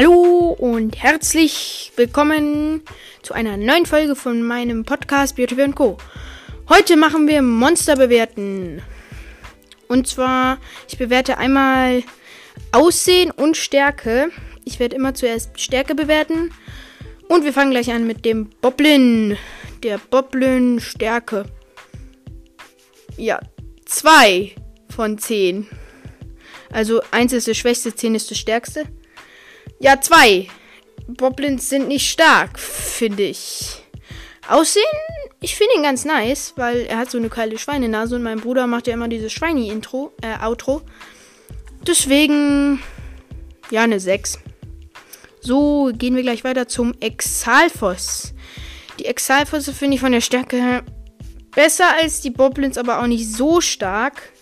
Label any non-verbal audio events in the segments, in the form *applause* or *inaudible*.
Hallo und herzlich willkommen zu einer neuen Folge von meinem Podcast Beauty Co. Heute machen wir Monster bewerten. Und zwar, ich bewerte einmal Aussehen und Stärke. Ich werde immer zuerst Stärke bewerten. Und wir fangen gleich an mit dem Boblin. Der Boblin Stärke. Ja, zwei von zehn. Also eins ist das schwächste, zehn ist das stärkste. Ja, zwei. Boblins sind nicht stark, finde ich. Aussehen, ich finde ihn ganz nice, weil er hat so eine geile Schweinenase und mein Bruder macht ja immer dieses Schweini-Intro, äh, Outro. Deswegen, ja, eine 6. So, gehen wir gleich weiter zum Exalfos. Die Exalfosse finde ich von der Stärke besser als die Boblins, aber auch nicht so stark.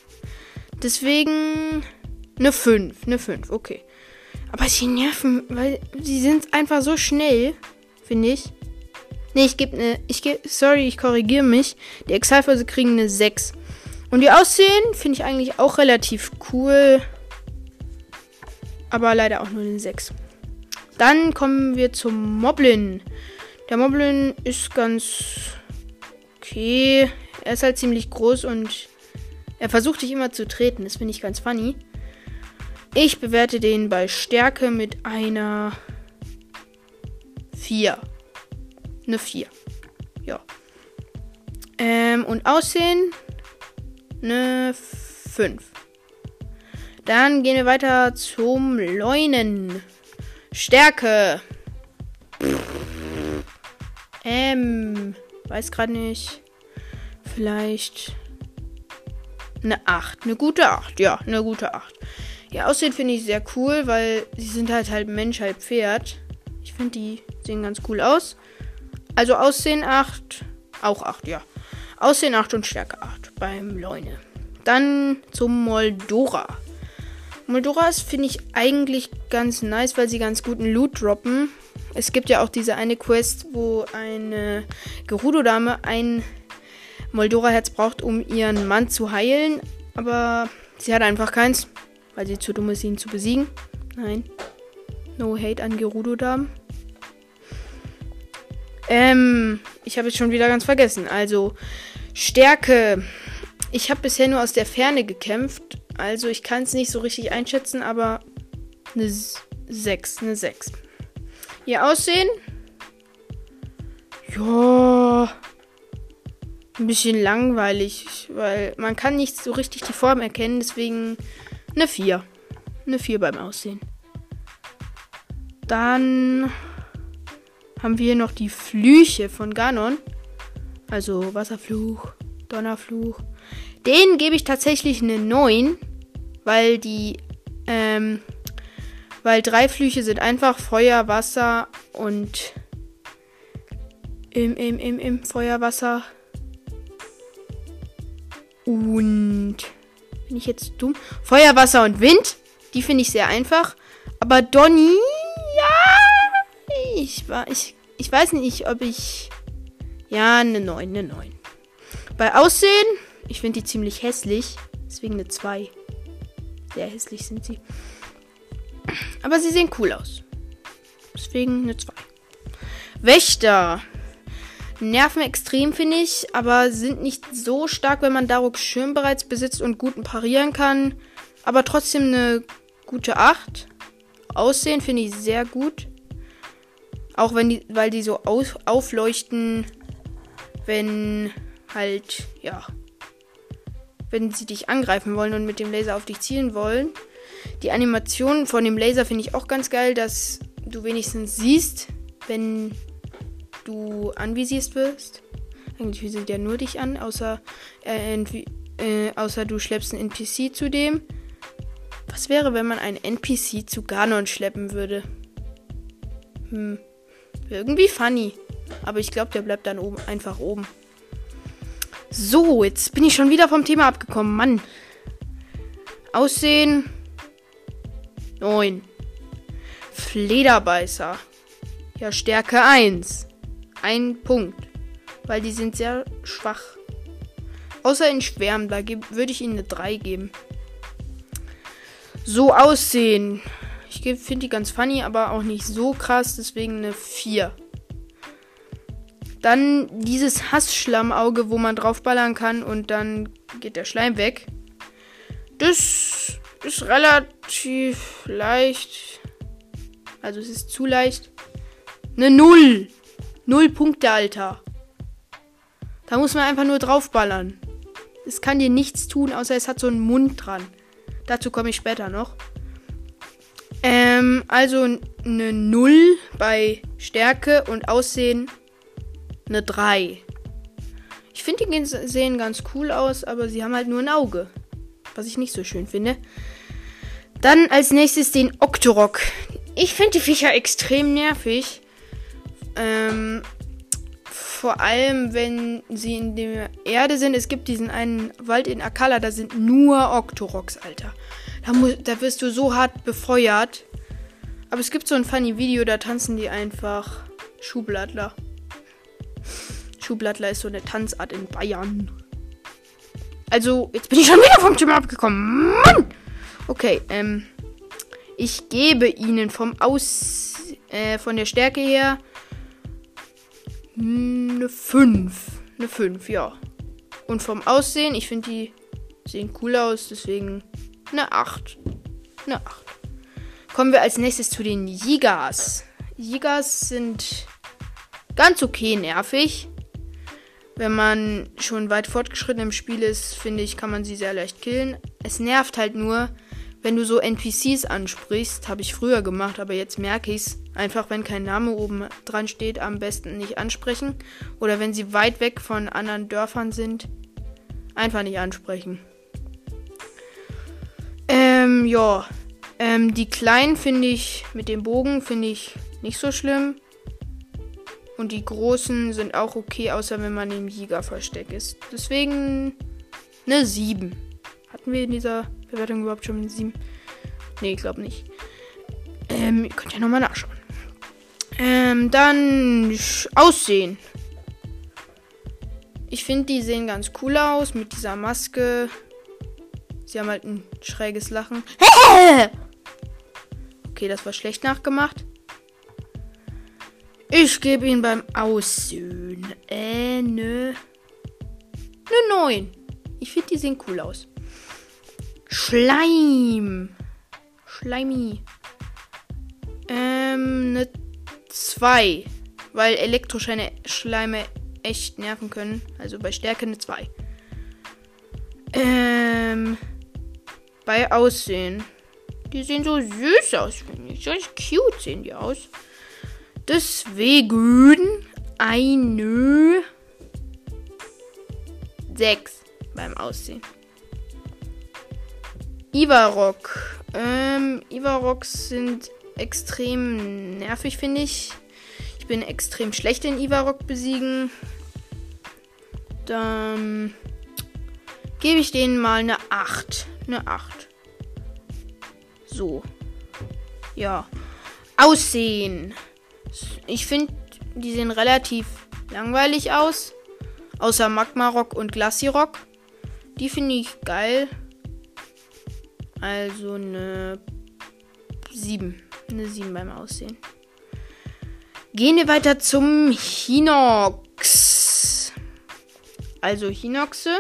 Deswegen eine 5. Eine 5, okay. Aber sie nerven, weil sie sind einfach so schnell, finde ich. Ne, ich gebe eine. Ich gebe. Sorry, ich korrigiere mich. Die Exalfosse kriegen eine 6. Und die Aussehen finde ich eigentlich auch relativ cool. Aber leider auch nur eine 6. Dann kommen wir zum Moblin. Der Moblin ist ganz okay. Er ist halt ziemlich groß und er versucht dich immer zu treten. Das finde ich ganz funny. Ich bewerte den bei Stärke mit einer 4. Eine 4. Ja. Ähm, und Aussehen eine 5. Dann gehen wir weiter zum Leunen. Stärke. Ähm, weiß gerade nicht. Vielleicht eine 8. Eine gute 8. Ja, eine gute 8. Ja, Aussehen finde ich sehr cool, weil sie sind halt halb Mensch, halb Pferd. Ich finde, die sehen ganz cool aus. Also Aussehen 8, auch 8, ja. Aussehen 8 und Stärke 8 beim Leune. Dann zum Moldora. Moldora ist, finde ich, eigentlich ganz nice, weil sie ganz guten Loot droppen. Es gibt ja auch diese eine Quest, wo eine Gerudo-Dame ein Moldora-Herz braucht, um ihren Mann zu heilen. Aber sie hat einfach keins, weil sie zu dumm ist, ihn zu besiegen. Nein. No hate an Gerudo-Damen. Ähm, ich habe es schon wieder ganz vergessen. Also, Stärke. Ich habe bisher nur aus der Ferne gekämpft. Also, ich kann es nicht so richtig einschätzen, aber eine 6. Eine 6. Ihr Aussehen? Ja. Ein bisschen langweilig, weil man kann nicht so richtig die Form erkennen. Deswegen eine 4. Eine 4 beim Aussehen. Dann haben wir noch die Flüche von Ganon. Also Wasserfluch, Donnerfluch. Den gebe ich tatsächlich eine 9, weil die, ähm, weil drei Flüche sind einfach Feuer, Wasser und im, im, im, im Feuer, Wasser und bin ich jetzt dumm? Feuer, Wasser und Wind. Die finde ich sehr einfach. Aber Donny, ja, ich war, ich ich weiß nicht, ob ich. Ja, eine 9, eine 9. Bei Aussehen, ich finde die ziemlich hässlich. Deswegen eine 2. Sehr hässlich sind sie. Aber sie sehen cool aus. Deswegen eine 2. Wächter. Nerven extrem, finde ich, aber sind nicht so stark, wenn man Daruk Schirm bereits besitzt und guten parieren kann. Aber trotzdem eine gute 8. Aussehen finde ich sehr gut. Auch wenn die, weil die so auf, aufleuchten, wenn halt, ja, wenn sie dich angreifen wollen und mit dem Laser auf dich zielen wollen. Die Animation von dem Laser finde ich auch ganz geil, dass du wenigstens siehst, wenn du anvisierst wirst. Eigentlich visiert ja nur dich an, außer, äh, äh, außer du schleppst einen NPC zu dem. Was wäre, wenn man einen NPC zu Ganon schleppen würde? Hm. Irgendwie funny. Aber ich glaube, der bleibt dann oben, einfach oben. So, jetzt bin ich schon wieder vom Thema abgekommen. Mann. Aussehen. 9. Flederbeißer. Ja, Stärke 1. Ein Punkt. Weil die sind sehr schwach. Außer in Schwärmen, da würde ich ihnen eine 3 geben. So aussehen. Ich finde die ganz funny, aber auch nicht so krass, deswegen eine 4. Dann dieses Hassschlammauge, wo man draufballern kann und dann geht der Schleim weg. Das ist relativ leicht. Also es ist zu leicht. Eine Null. Null Punkte, Alter. Da muss man einfach nur draufballern. Es kann dir nichts tun, außer es hat so einen Mund dran. Dazu komme ich später noch. Ähm, also eine 0 bei Stärke und Aussehen eine 3. Ich finde, die sehen ganz cool aus, aber sie haben halt nur ein Auge. Was ich nicht so schön finde. Dann als nächstes den Octorok. Ich finde die Viecher extrem nervig. Ähm, vor allem, wenn sie in der Erde sind. Es gibt diesen einen Wald in Akala, da sind nur Octoroks, Alter. Da, muss, da wirst du so hart befeuert. Aber es gibt so ein funny Video, da tanzen die einfach Schublattler. Schublattler ist so eine Tanzart in Bayern. Also, jetzt bin ich schon wieder vom Thema abgekommen. Mann! Okay, ähm. Ich gebe ihnen vom Aus. Äh, von der Stärke her. Eine 5. Eine 5, ja. Und vom Aussehen, ich finde die sehen cool aus, deswegen eine 8. Eine 8. Kommen wir als nächstes zu den Jigas. Jigas sind ganz okay nervig. Wenn man schon weit fortgeschritten im Spiel ist, finde ich, kann man sie sehr leicht killen. Es nervt halt nur, wenn du so NPCs ansprichst. Habe ich früher gemacht, aber jetzt merke ich es. Einfach, wenn kein Name oben dran steht, am besten nicht ansprechen. Oder wenn sie weit weg von anderen Dörfern sind, einfach nicht ansprechen. Ähm, ja. Ähm, die kleinen finde ich mit dem Bogen finde ich nicht so schlimm. Und die großen sind auch okay, außer wenn man im Jägerversteck ist. Deswegen eine 7. Hatten wir in dieser Bewertung überhaupt schon eine 7? Nee, ich glaube nicht. Ähm, ihr könnt ja nochmal nachschauen. Ähm, dann Aussehen. Ich finde, die sehen ganz cool aus mit dieser Maske. Sie haben halt ein schräges Lachen. *laughs* Okay, das war schlecht nachgemacht. Ich gebe ihn beim Aussehen äh, ne. Ne 9. Ich finde, die sehen cool aus. Schleim. Schleimi. Ähm, ne 2. Weil Elektroscheine Schleime echt nerven können. Also bei Stärke eine 2. Ähm, bei Aussehen. Die sehen so süß aus, finde ich. So cute sehen die aus. Deswegen eine 6 beim Aussehen. Ivarok. Ähm, Ivaroks sind extrem nervig, finde ich. Ich bin extrem schlecht in Ivarok besiegen. Dann gebe ich denen mal eine 8. Eine 8. So. Ja. Aussehen. Ich finde, die sehen relativ langweilig aus. Außer Magma Rock und Glassy Rock. Die finde ich geil. Also eine 7. Eine 7 beim Aussehen. Gehen wir weiter zum Hinox. Also Hinoxe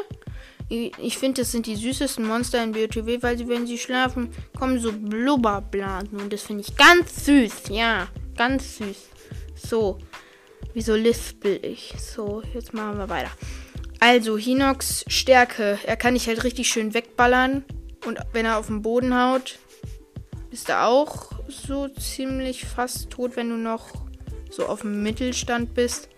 ich finde, das sind die süßesten Monster in BOTW, weil sie, wenn sie schlafen, kommen so Blubberblasen. Und das finde ich ganz süß. Ja, ganz süß. So. Wieso lispel ich? So, jetzt machen wir weiter. Also, Hinox Stärke. Er kann dich halt richtig schön wegballern. Und wenn er auf den Boden haut, ist er auch so ziemlich fast tot, wenn du noch so auf dem Mittelstand bist.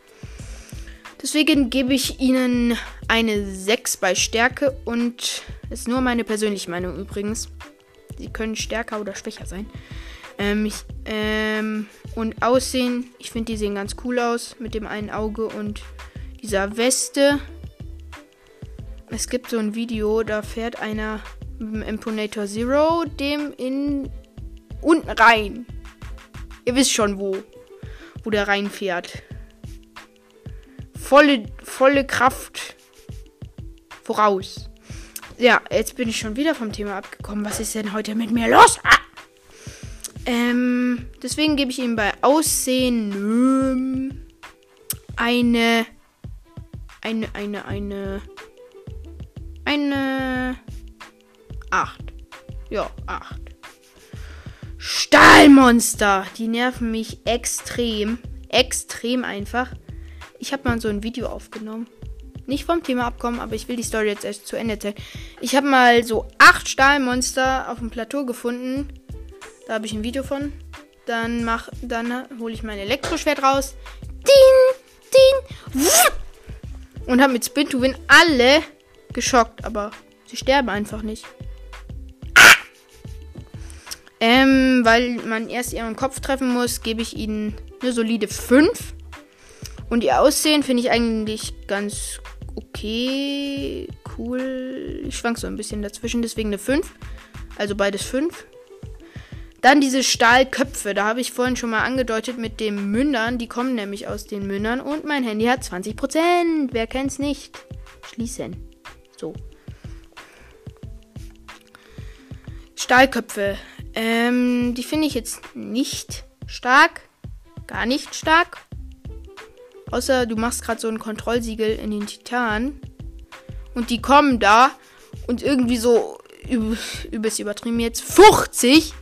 Deswegen gebe ich ihnen eine 6 bei Stärke und ist nur meine persönliche Meinung übrigens. Sie können stärker oder schwächer sein. Ähm, ich, ähm, und Aussehen, ich finde, die sehen ganz cool aus mit dem einen Auge und dieser Weste. Es gibt so ein Video, da fährt einer mit dem Imponator Zero dem in unten rein. Ihr wisst schon wo, wo der reinfährt volle, volle Kraft voraus. Ja, jetzt bin ich schon wieder vom Thema abgekommen. Was ist denn heute mit mir los? Ah! Ähm, deswegen gebe ich ihm bei Aussehen ähm, eine, eine, eine, eine, eine 8. Ja, 8. Stahlmonster. Die nerven mich extrem. Extrem einfach. Ich habe mal so ein Video aufgenommen. Nicht vom Thema abkommen, aber ich will die Story jetzt erst zu Ende erzählen. Ich habe mal so acht Stahlmonster auf dem Plateau gefunden. Da habe ich ein Video von. Dann mach, dann hole ich mein Elektroschwert raus. Ding, ding, und habe mit Spin to Win alle geschockt, aber sie sterben einfach nicht. Ähm, weil man erst ihren Kopf treffen muss, gebe ich ihnen eine solide 5. Und ihr Aussehen finde ich eigentlich ganz okay. Cool. Ich schwank so ein bisschen dazwischen, deswegen eine 5. Also beides 5. Dann diese Stahlköpfe. Da habe ich vorhin schon mal angedeutet mit den Mündern. Die kommen nämlich aus den Mündern. Und mein Handy hat 20%. Wer kennt's nicht? Schließen. So. Stahlköpfe. Ähm, die finde ich jetzt nicht stark. Gar nicht stark. Außer du machst gerade so ein Kontrollsiegel in den Titan. Und die kommen da und irgendwie so übelst übertrieben jetzt 50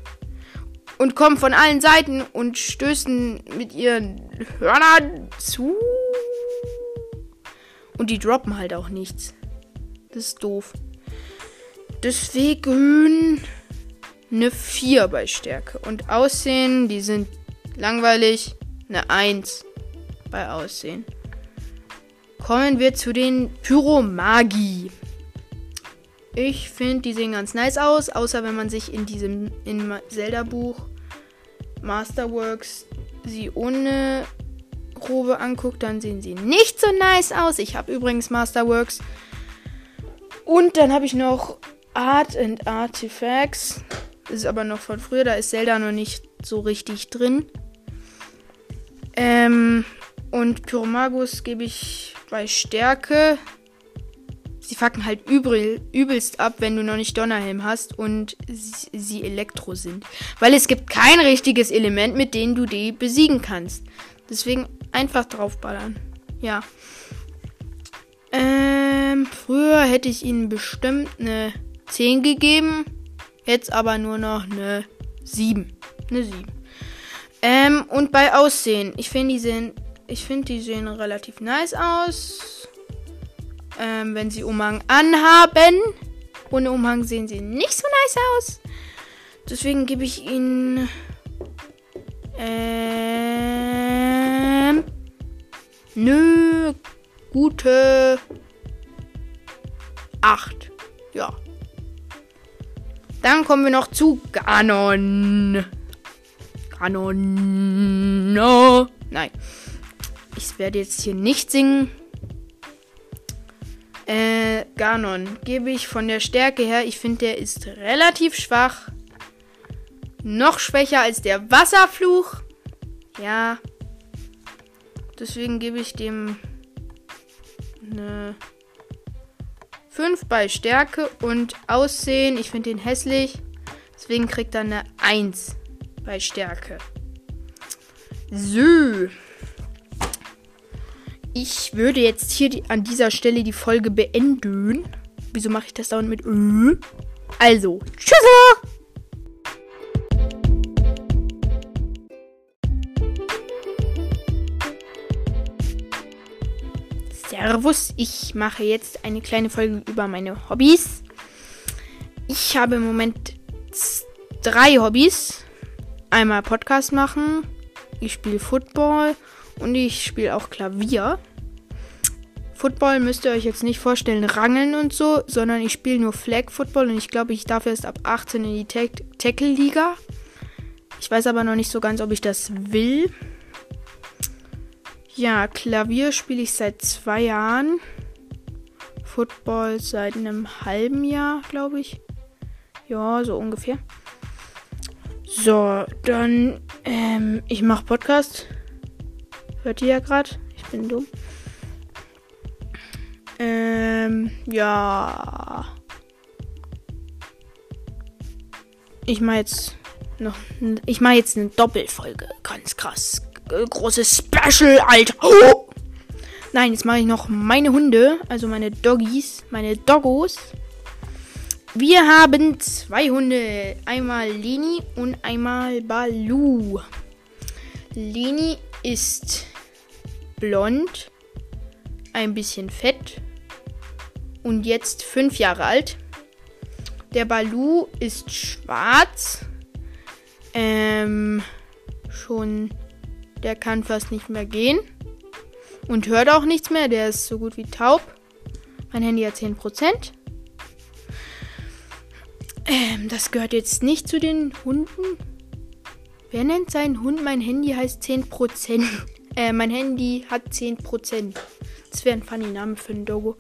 und kommen von allen Seiten und stößen mit ihren Hörnern zu. Und die droppen halt auch nichts. Das ist doof. Deswegen eine 4 bei Stärke. Und Aussehen, die sind langweilig. Eine 1 bei Aussehen. Kommen wir zu den Pyromagi. Ich finde, die sehen ganz nice aus, außer wenn man sich in diesem in Zelda-Buch Masterworks sie ohne Robe anguckt, dann sehen sie nicht so nice aus. Ich habe übrigens Masterworks. Und dann habe ich noch Art and Artifacts. Ist aber noch von früher, da ist Zelda noch nicht so richtig drin. Ähm, und Pyromagus gebe ich bei Stärke. Sie fucken halt übel, übelst ab, wenn du noch nicht Donnerhelm hast und sie, sie Elektro sind. Weil es gibt kein richtiges Element, mit dem du die besiegen kannst. Deswegen einfach draufballern. Ja. Ähm, früher hätte ich ihnen bestimmt eine 10 gegeben. Jetzt aber nur noch eine 7. Eine 7. Ähm, und bei Aussehen. Ich finde, die sehen, ich finde, die sehen relativ nice aus. Ähm, wenn sie Umhang anhaben. Ohne Umhang sehen sie nicht so nice aus. Deswegen gebe ich ihnen. Ähm. Nö. Gute. 8. Ja. Dann kommen wir noch zu Ganon. Ganon. No. Nein. Ich werde jetzt hier nicht singen. Äh, Ganon gebe ich von der Stärke her. Ich finde, der ist relativ schwach. Noch schwächer als der Wasserfluch. Ja. Deswegen gebe ich dem eine 5 bei Stärke und Aussehen. Ich finde den hässlich. Deswegen kriegt er eine 1 bei Stärke. So. Ich würde jetzt hier die, an dieser Stelle die Folge beenden. Wieso mache ich das dauernd mit Ö? Also, tschüss! Servus, ich mache jetzt eine kleine Folge über meine Hobbys. Ich habe im Moment drei Hobbys. Einmal Podcast machen, ich spiele Football und ich spiele auch Klavier. Football müsst ihr euch jetzt nicht vorstellen, Rangeln und so, sondern ich spiele nur Flag Football und ich glaube, ich darf erst ab 18 in die Tackle-Liga. Ich weiß aber noch nicht so ganz, ob ich das will. Ja, Klavier spiele ich seit zwei Jahren. Football seit einem halben Jahr, glaube ich. Ja, so ungefähr. So, dann, ähm, ich mache Podcast. Hört ihr ja gerade? Ich bin dumm. Ähm, ja. Ich mache jetzt noch. Ich mache jetzt eine Doppelfolge. Ganz krass. Großes Special, Alter. Oh! Nein, jetzt mache ich noch meine Hunde, also meine Doggies, meine Doggos. Wir haben zwei Hunde. Einmal Leni und einmal Balu. Leni ist blond, ein bisschen fett und jetzt fünf Jahre alt. Der Balu ist schwarz. Ähm, schon, der kann fast nicht mehr gehen und hört auch nichts mehr. Der ist so gut wie taub. Mein Handy hat 10%. Ähm, das gehört jetzt nicht zu den Hunden. Wer nennt seinen Hund? Mein Handy heißt 10%. *laughs* Äh, mein Handy hat 10%. Das wäre ein funny Name für ein Dogo.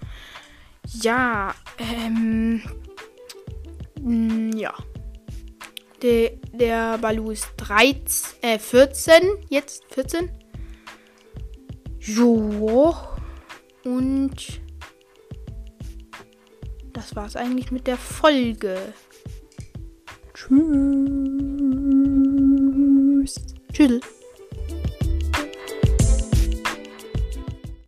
Ja, ähm. Mm, ja. Der, der Balu ist 13, äh, 14. Jetzt 14. Jo. Und das war's eigentlich mit der Folge. Tschüss. Tschüss.